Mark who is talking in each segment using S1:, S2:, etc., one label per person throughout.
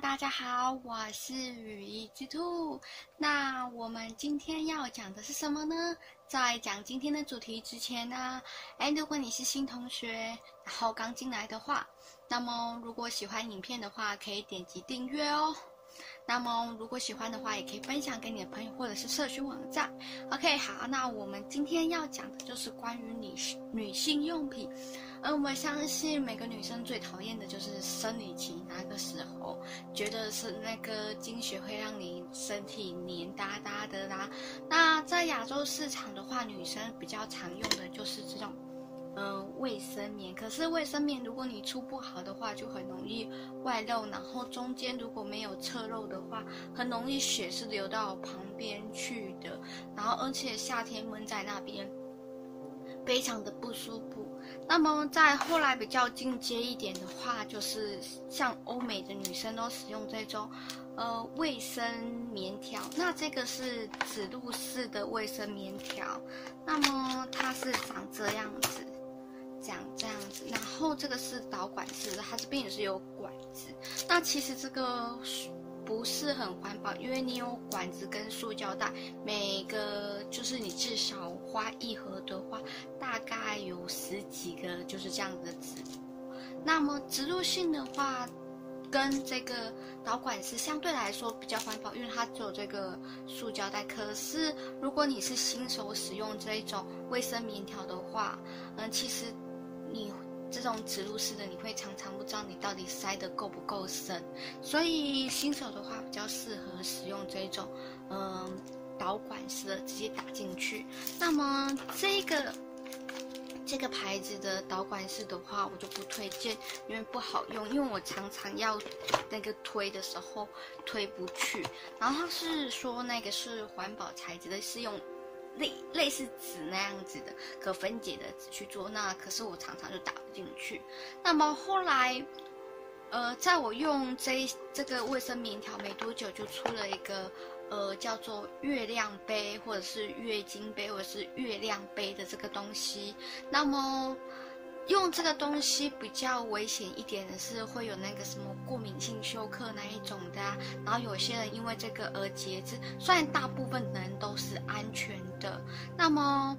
S1: 大家好，我是雨衣之兔。那我们今天要讲的是什么呢？在讲今天的主题之前呢，哎，如果你是新同学，然后刚进来的话，那么如果喜欢影片的话，可以点击订阅哦。那么，如果喜欢的话，也可以分享给你的朋友或者是社区网站。OK，好，那我们今天要讲的就是关于女女性用品。嗯，我们相信每个女生最讨厌的就是生理期那个时候，觉得是那个经血会让你身体黏哒哒的啦。那在亚洲市场的话，女生比较常用的就是这种。嗯，卫生棉。可是卫生棉，如果你出不好的话，就很容易外漏。然后中间如果没有侧漏的话，很容易血是流到旁边去的。然后而且夏天闷在那边，非常的不舒服。那么在后来比较进阶一点的话，就是像欧美的女生都使用这种，呃，卫生棉条。那这个是指路式的卫生棉条。那么它是长这样子。讲这样子，然后这个是导管式的，它这边也是有管子。那其实这个不是很环保，因为你有管子跟塑胶袋，每个就是你至少花一盒的话，大概有十几个就是这样的纸。那么植入性的话，跟这个导管是相对来说比较环保，因为它只有这个塑胶袋。可是如果你是新手使用这一种卫生棉条的话，嗯，其实。你这种植入式的，你会常常不知道你到底塞得够不够深，所以新手的话比较适合使用这种，嗯，导管式的直接打进去。那么这个这个牌子的导管式的话，我就不推荐，因为不好用，因为我常常要那个推的时候推不去。然后他是说那个是环保材质的，是用。类类似纸那样子的可分解的纸去做，那可是我常常就打不进去。那么后来，呃，在我用这这个卫生棉条没多久，就出了一个呃叫做月亮杯，或者是月经杯，或者是月亮杯的这个东西。那么。用这个东西比较危险一点的是会有那个什么过敏性休克那一种的啊，然后有些人因为这个而截肢，虽然大部分的人都是安全的，那么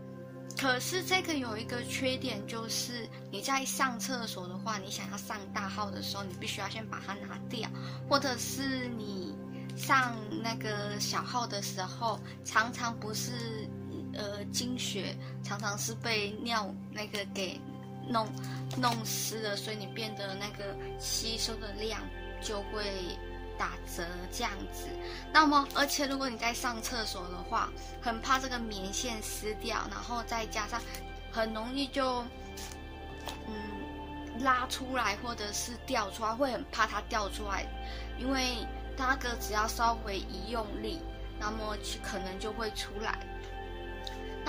S1: 可是这个有一个缺点，就是你在上厕所的话，你想要上大号的时候，你必须要先把它拿掉，或者是你上那个小号的时候，常常不是呃经血，常常是被尿那个给。弄弄湿了，所以你变得那个吸收的量就会打折这样子。那么，而且如果你在上厕所的话，很怕这个棉线撕掉，然后再加上很容易就嗯拉出来或者是掉出来，会很怕它掉出来，因为那个只要稍微一用力，那么可能就会出来。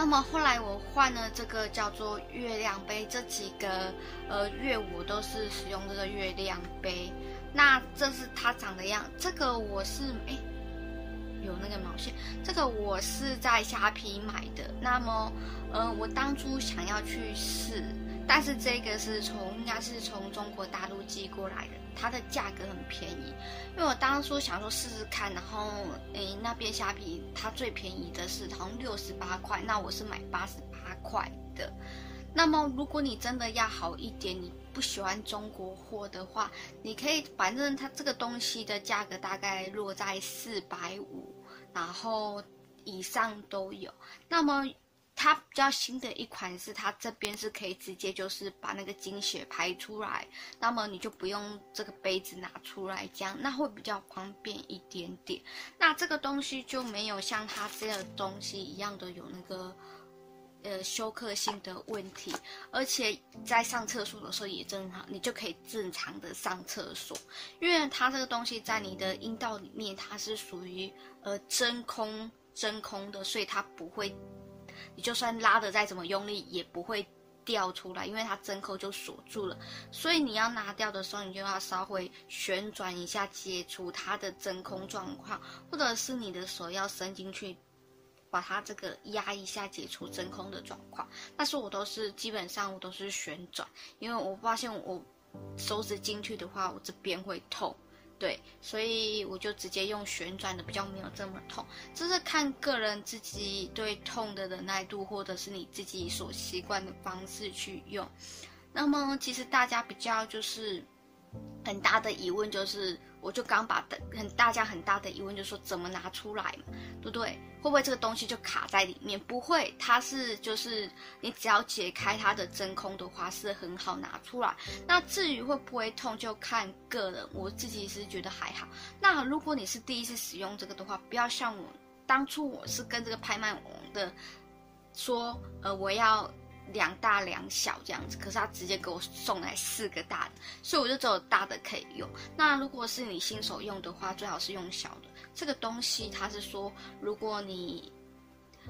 S1: 那么后来我换了这个叫做月亮杯，这几个呃月我都是使用这个月亮杯。那这是它长的样，这个我是哎有那个毛线，这个我是在虾皮买的。那么呃我当初想要去试。但是这个是从应该是从中国大陆寄过来的，它的价格很便宜。因为我当初想说试试看，然后诶那边虾皮它最便宜的是好像六十八块，那我是买八十八块的。那么如果你真的要好一点，你不喜欢中国货的话，你可以反正它这个东西的价格大概落在四百五，然后以上都有。那么。它比较新的一款是，它这边是可以直接就是把那个经血排出来，那么你就不用这个杯子拿出来，这样那会比较方便一点点。那这个东西就没有像它这个东西一样的有那个呃休克性的问题，而且在上厕所的时候也正常，你就可以正常的上厕所，因为它这个东西在你的阴道里面，它是属于呃真空真空的，所以它不会。你就算拉得再怎么用力，也不会掉出来，因为它针扣就锁住了。所以你要拿掉的时候，你就要稍微旋转一下，解除它的真空状况，或者是你的手要伸进去，把它这个压一下，解除真空的状况。但是我都是基本上我都是旋转，因为我发现我手指进去的话，我这边会痛。对，所以我就直接用旋转的，比较没有这么痛。这是看个人自己对痛的忍耐度，或者是你自己所习惯的方式去用。那么，其实大家比较就是很大的疑问就是。我就刚把的很大家很大的疑问就是说怎么拿出来嘛，对不对？会不会这个东西就卡在里面？不会，它是就是你只要解开它的真空的话是很好拿出来。那至于会不会痛，就看个人。我自己是觉得还好。那如果你是第一次使用这个的话，不要像我当初我是跟这个拍卖网的说，呃，我要。两大两小这样子，可是他直接给我送来四个大的，所以我就只有大的可以用。那如果是你新手用的话，最好是用小的。这个东西它是说，如果你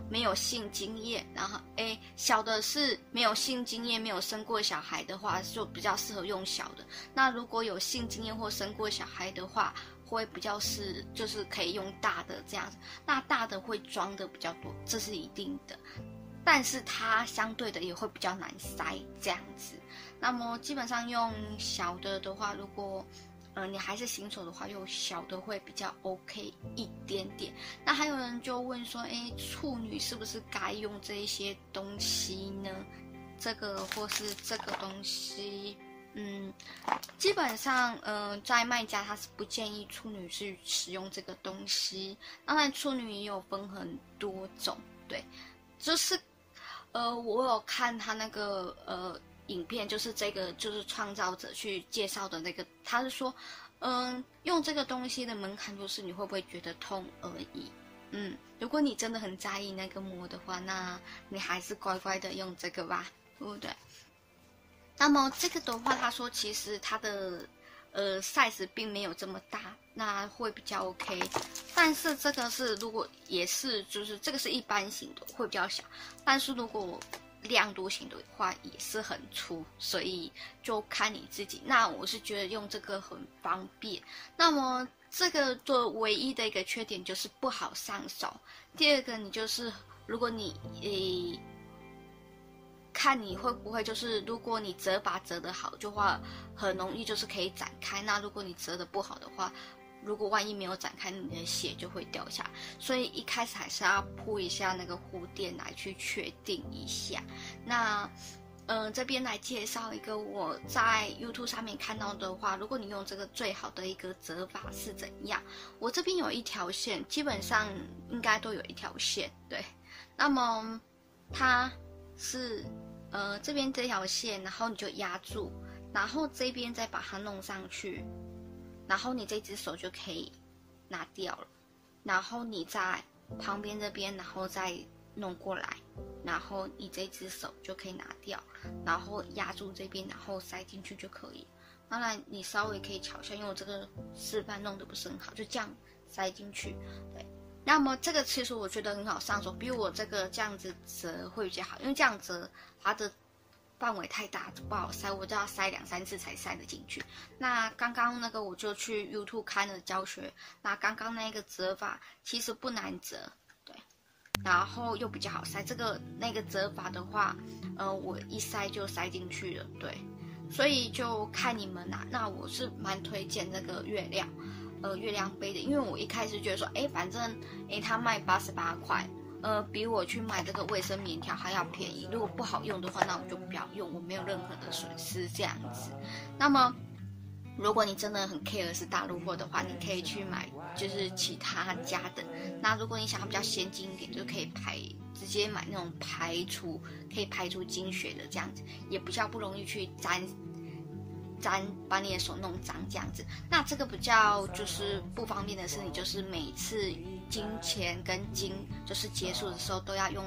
S1: 没有性经验，然后诶，小的是没有性经验、没有生过小孩的话，就比较适合用小的。那如果有性经验或生过小孩的话，会比较是就是可以用大的这样子。那大的会装的比较多，这是一定的。但是它相对的也会比较难塞这样子，那么基本上用小的的话，如果呃你还是新手的话，用小的会比较 OK 一点点。那还有人就问说，哎，处女是不是该用这一些东西呢？这个或是这个东西，嗯，基本上，嗯、在卖家他是不建议处女去使用这个东西。当然，处女也有分很多种，对，就是。呃，我有看他那个呃影片，就是这个就是创造者去介绍的那个，他是说，嗯，用这个东西的门槛就是你会不会觉得痛而已。嗯，如果你真的很在意那个膜的话，那你还是乖乖的用这个吧，对不对？那么这个的话，他说其实它的。呃，size 并没有这么大，那会比较 OK。但是这个是如果也是就是这个是一般型的，会比较小。但是如果亮度型的话，也是很粗，所以就看你自己。那我是觉得用这个很方便。那么这个的唯一的一个缺点就是不好上手。第二个，你就是如果你诶。看你会不会就是，如果你折把折得好，就话很容易就是可以展开。那如果你折得不好的话，如果万一没有展开，你的血就会掉下。所以一开始还是要铺一下那个护垫来去确定一下。那，嗯、这边来介绍一个我在 YouTube 上面看到的话，如果你用这个最好的一个折法是怎样？我这边有一条线，基本上应该都有一条线。对，那么它是。呃，这边这条线，然后你就压住，然后这边再把它弄上去，然后你这只手就可以拿掉了。然后你在旁边这边，然后再弄过来，然后你这只手就可以拿掉，然后压住这边，然后塞进去就可以。当然，你稍微可以瞧一下，因为我这个示范弄得不是很好，就这样塞进去，对。那么这个其实我觉得很好上手，比我这个这样子折会比较好，因为这样折它的范围太大不好塞，我就要塞两三次才塞得进去。那刚刚那个我就去 YouTube 看了教学，那刚刚那个折法其实不难折，对，然后又比较好塞。这个那个折法的话，呃，我一塞就塞进去了，对，所以就看你们啦。那我是蛮推荐这个月亮。呃，月亮杯的，因为我一开始觉得说，哎，反正，哎，它卖八十八块，呃，比我去买这个卫生棉条还要便宜。如果不好用的话，那我就不要用，我没有任何的损失这样子。那么，如果你真的很 care 是大陆货的话，你可以去买就是其他家的。那如果你想要比较先进一点，就可以排直接买那种排除可以排除经血的这样子，也比较不容易去沾。粘，把你的手弄脏这样子，那这个比较就是不方便的是，你就是每次金钱跟金就是结束的时候都要用，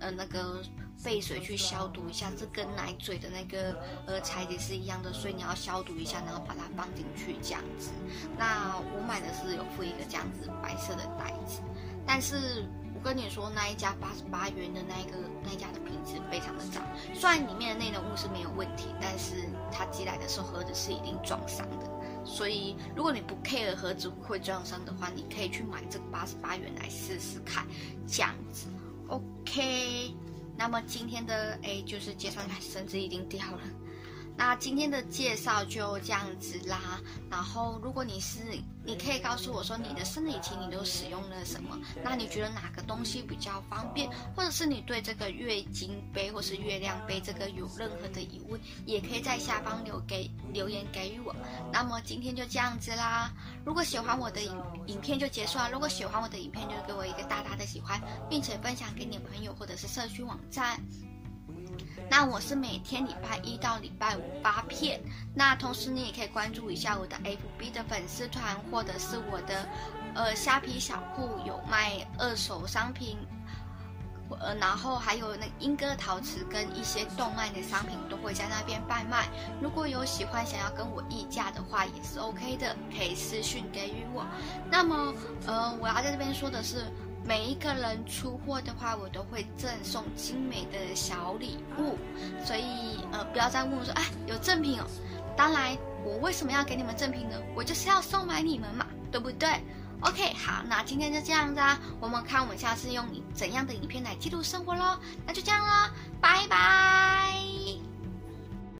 S1: 呃那个沸水去消毒一下，这跟奶嘴的那个呃材质是一样的，所以你要消毒一下，然后把它放进去这样子。那我买的是有附一个这样子白色的袋子，但是。我跟你说，那一家八十八元的那一个那一家的品质非常的差，虽然里面的内容物是没有问题，但是它寄来的时候盒子是一定撞伤的。所以如果你不 care 盒子会撞伤的话，你可以去买这个八十八元来试试看，这样子。OK，那么今天的哎就是介绍绳子已经掉了。那今天的介绍就这样子啦。然后，如果你是，你可以告诉我说你的生理期你都使用了什么？那你觉得哪个东西比较方便？或者是你对这个月经杯或是月亮杯这个有任何的疑问，也可以在下方留给留言给予我。那么今天就这样子啦。如果喜欢我的影影片就结束了。如果喜欢我的影片，就给我一个大大的喜欢，并且分享给你朋友或者是社区网站。那我是每天礼拜一到礼拜五发片，那同时你也可以关注一下我的 FB 的粉丝团，或者是我的呃虾皮小铺有卖二手商品，呃，然后还有那英歌陶瓷跟一些动漫的商品都会在那边贩卖。如果有喜欢想要跟我议价的话，也是 OK 的，可以私讯给予我。那么呃，我要在这边说的是。每一个人出货的话，我都会赠送精美的小礼物，所以呃，不要再问我说，哎，有赠品哦。当然，我为什么要给你们赠品呢？我就是要收买你们嘛，对不对？OK，好，那今天就这样子啊，我们看我们下次用怎样的影片来记录生活喽。那就这样啦，